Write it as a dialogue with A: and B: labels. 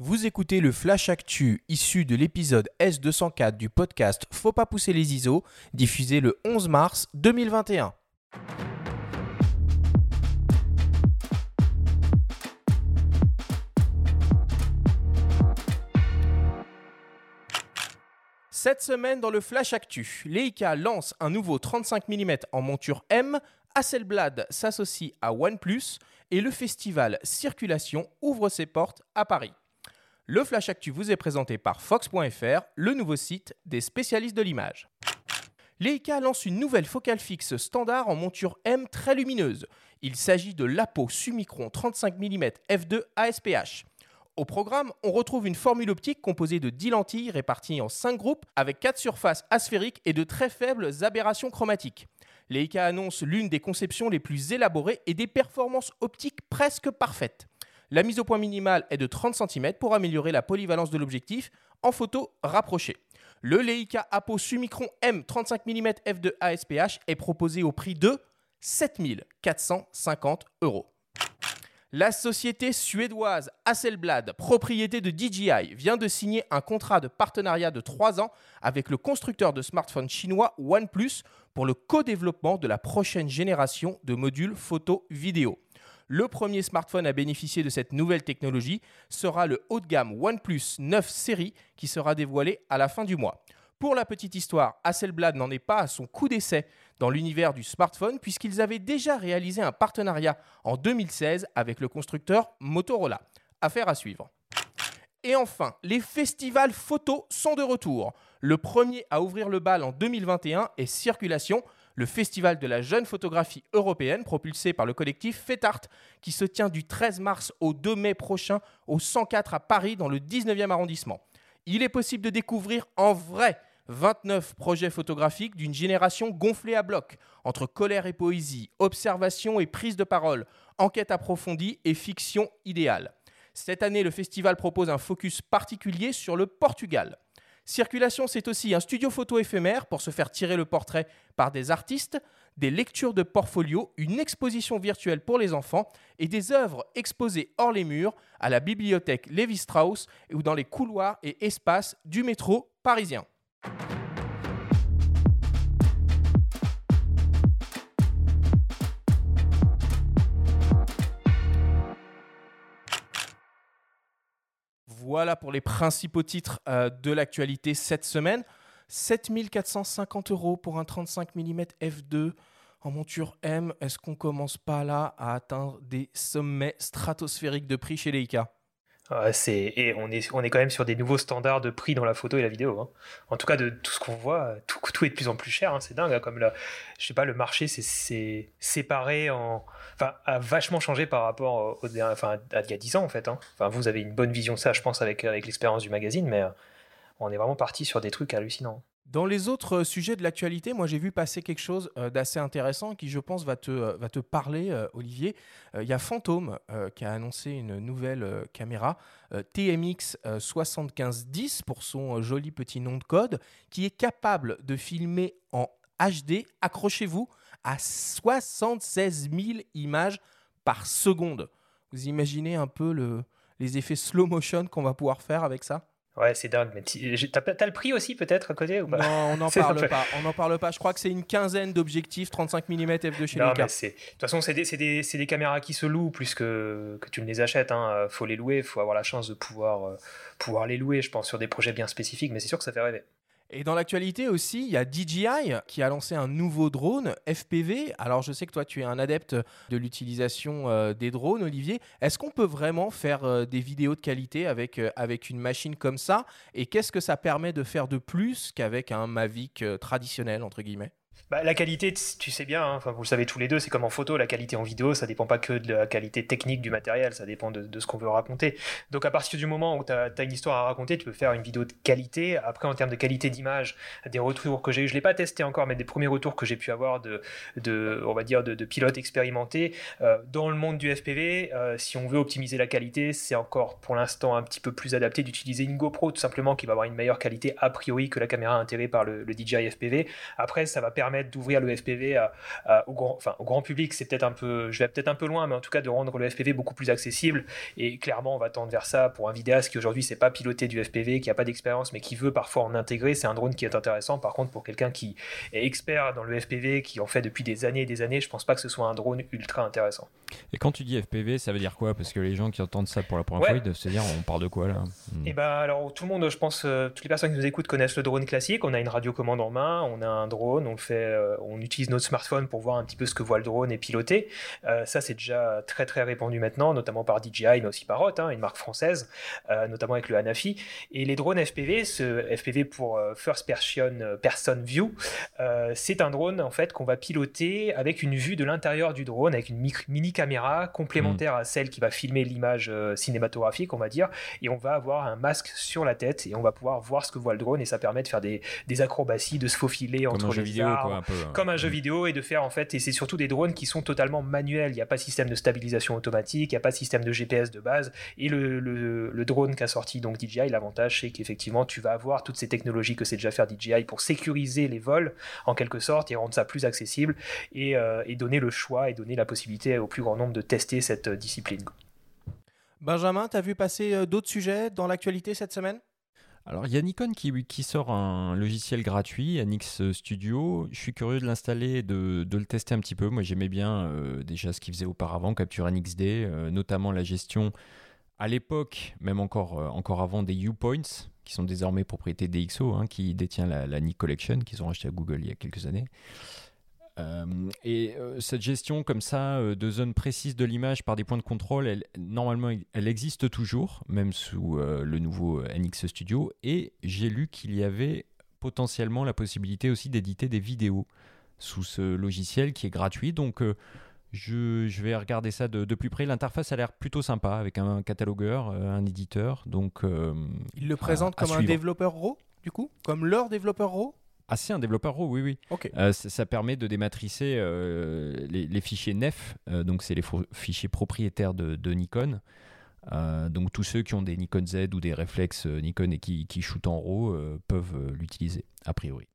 A: Vous écoutez le Flash Actu issu de l'épisode S204 du podcast Faut pas pousser les ISO, diffusé le 11 mars 2021. Cette semaine dans le Flash Actu, Leica lance un nouveau 35 mm en monture M, Hasselblad s'associe à OnePlus et le festival Circulation ouvre ses portes à Paris. Le Flash Actu vous est présenté par Fox.fr, le nouveau site des spécialistes de l'image. Leica lance une nouvelle focale fixe standard en monture M très lumineuse. Il s'agit de l'Apo Summicron 35 mm f2 ASPH. Au programme, on retrouve une formule optique composée de 10 lentilles réparties en 5 groupes avec 4 surfaces asphériques et de très faibles aberrations chromatiques. Leica annonce l'une des conceptions les plus élaborées et des performances optiques presque parfaites. La mise au point minimale est de 30 cm pour améliorer la polyvalence de l'objectif en photo rapprochée. Le Leica Apo Summicron M 35 mm f2 ASPH est proposé au prix de 7450 euros. La société suédoise Hasselblad, propriété de DJI, vient de signer un contrat de partenariat de 3 ans avec le constructeur de smartphones chinois OnePlus pour le co-développement de la prochaine génération de modules photo-vidéo. Le premier smartphone à bénéficier de cette nouvelle technologie sera le haut de gamme OnePlus 9 série qui sera dévoilé à la fin du mois. Pour la petite histoire, Hasselblad n'en est pas à son coup d'essai dans l'univers du smartphone puisqu'ils avaient déjà réalisé un partenariat en 2016 avec le constructeur Motorola. Affaire à suivre. Et enfin, les festivals photo sont de retour. Le premier à ouvrir le bal en 2021 est Circulation, le festival de la jeune photographie européenne propulsé par le collectif FETART qui se tient du 13 mars au 2 mai prochain au 104 à Paris dans le 19e arrondissement. Il est possible de découvrir en vrai 29 projets photographiques d'une génération gonflée à bloc, entre colère et poésie, observation et prise de parole, enquête approfondie et fiction idéale. Cette année, le festival propose un focus particulier sur le Portugal. Circulation, c'est aussi un studio photo éphémère pour se faire tirer le portrait par des artistes, des lectures de portfolio, une exposition virtuelle pour les enfants et des œuvres exposées hors les murs à la bibliothèque Lévi-Strauss ou dans les couloirs et espaces du métro parisien. Voilà pour les principaux titres euh, de l'actualité cette semaine. 7450 euros pour un 35 mm f2 en monture M. Est-ce qu'on commence pas là à atteindre des sommets stratosphériques de prix chez Leica?
B: Et on est on est quand même sur des nouveaux standards de prix dans la photo et la vidéo. Hein. En tout cas de tout ce qu'on voit, tout, est de plus en plus cher. Hein. C'est dingue. Hein, comme là, je sais pas, le marché c'est séparé en, enfin, a vachement changé par rapport au, enfin, à il y a 10 ans en fait. Enfin, vous avez une bonne vision ça, je pense, avec avec l'expérience du magazine, mais euh, on est vraiment parti sur des trucs hallucinants.
A: Dans les autres euh, sujets de l'actualité, moi j'ai vu passer quelque chose euh, d'assez intéressant qui je pense va te, euh, va te parler, Olivier. Il y a Phantom qui a annoncé une nouvelle caméra TMX 7510 pour son joli petit nom de code, qui est capable de filmer en HD, accrochez-vous, à 76 000 images par seconde. Vous imaginez un peu le, les effets slow motion qu'on va pouvoir faire avec ça?
B: Ouais, c'est dingue. Mais t'as, le prix aussi peut-être à côté ou pas?
A: Non, on n'en parle pas. On n'en parle pas. Je crois que c'est une quinzaine d'objectifs 35 mm f2 chez non,
B: Leica. De toute façon, c'est des, des, des, caméras qui se louent plus que, que tu ne les achètes. Hein. Faut les louer. Faut avoir la chance de pouvoir, euh, pouvoir les louer, je pense, sur des projets bien spécifiques. Mais c'est sûr que ça fait rêver.
A: Et dans l'actualité aussi, il y a DJI qui a lancé un nouveau drone FPV. Alors je sais que toi tu es un adepte de l'utilisation euh, des drones, Olivier. Est-ce qu'on peut vraiment faire euh, des vidéos de qualité avec, euh, avec une machine comme ça? Et qu'est-ce que ça permet de faire de plus qu'avec un Mavic traditionnel, entre guillemets?
B: Bah, la qualité, tu sais bien, hein, vous le savez tous les deux, c'est comme en photo, la qualité en vidéo, ça dépend pas que de la qualité technique du matériel, ça dépend de, ce qu'on veut raconter. Donc à partir du moment où tu as, une histoire à raconter, tu peux faire une vidéo de qualité. Après, en termes de qualité d'image, des retours que j'ai eu, je l'ai pas testé encore, mais des premiers retours que j'ai pu avoir de, de, on va dire, de, pilotes expérimentés, euh, dans le monde du FPV, euh, si on veut optimiser la qualité, c'est encore pour l'instant un petit peu plus adapté d'utiliser une GoPro, tout simplement, qui va avoir une meilleure qualité a priori que la caméra intégrée par le, le DJI FPV. Après, ça va permettre permettre d'ouvrir le FPV au, grand, enfin, au grand public. C'est peut-être un peu, je vais peut-être un peu loin, mais en tout cas de rendre le FPV beaucoup plus accessible. Et clairement, on va tendre vers ça pour un vidéaste qui aujourd'hui sait pas piloter du FPV, qui a pas d'expérience, mais qui veut parfois en intégrer. C'est un drone qui est intéressant. Par contre, pour quelqu'un qui est expert dans le FPV, qui en fait depuis des années et des années, je pense pas que ce soit un drone ultra intéressant.
C: Et quand tu dis FPV, ça veut dire quoi? Parce que les gens qui entendent ça pour la première fois, ils doivent se dire on parle de quoi là?
B: Hmm. Et eh ben alors tout le monde, je pense, euh, toutes les personnes qui nous écoutent connaissent le drone classique. On a une radiocommande en main, on a un drone, on fait, euh, on utilise notre smartphone pour voir un petit peu ce que voit le drone et piloter. Euh, ça c'est déjà très très répandu maintenant, notamment par DJI, mais aussi par Hot, hein, une marque française, notamment avec le Hanafi. Et les drones FPV, ce FPV pour First Person, Person View, c'est un drone en fait qu'on va piloter avec une vue de l'intérieur du drone, avec une mini caméra complémentaire à celle qui va filmer l'image cinématographique, on va dire, et on va avoir un masque sur la tête et on va pouvoir voir ce que voit le drone et ça permet de faire des, acrobaties, de se faufiler entre les vidéo, hein. comme un jeu vidéo et de faire en fait, et c'est surtout des drones qui sont totalement manuels. Il n'y a pas de système de stabilisation automatique, il n'y a pas de système de GPS de base et le, le, drone qu'a sorti donc DJI, l'avantage c'est qu'effectivement tu vas avoir toutes ces technologies que c'est déjà faire DJI pour sécuriser les vols en quelque sorte et rendre ça plus accessible et, euh, et donner le choix et donner la possibilité au plus grand nombre de tester cette discipline.
A: Benjamin, tu as vu passer euh, d'autres sujets dans l'actualité cette semaine?
C: Alors, il y a Nikon qui, sort un logiciel gratuit, NX Studio. Je suis curieux de l'installer de, de, le tester un petit peu. Moi, j'aimais bien euh, déjà ce qu'il faisait auparavant, Capture NXD, euh, notamment la gestion à l'époque, même encore, encore avant, des U-Points, qui sont désormais propriété d'EXO, hein, qui détient la, la Collection, qu'ils ont acheté à Google il y a quelques années. Euh, et euh, cette gestion comme ça euh, de zones précises de l'image par des points de contrôle, elle, normalement, elle existe toujours, même sous le nouveau NX Studio. Et j'ai lu qu'il y avait potentiellement la possibilité aussi d'éditer des vidéos sous ce logiciel qui est gratuit. Donc je, je, vais regarder ça de, de plus près. L'interface a l'air plutôt sympa avec un catalogueur, un éditeur. Donc,
A: Il le présente comme un développeur RAW, du coup? Comme leur développeur RAW?
C: Ah, c'est un développeur RAW, oui, oui. Euh, ça, permet de dématricer euh, les, fichiers NEF, euh, donc c'est les fichiers propriétaires de, Nikon. donc tous ceux qui ont des Nikon Z ou des réflexes Nikon et qui, qui shootent en RAW peuvent l'utiliser, a priori.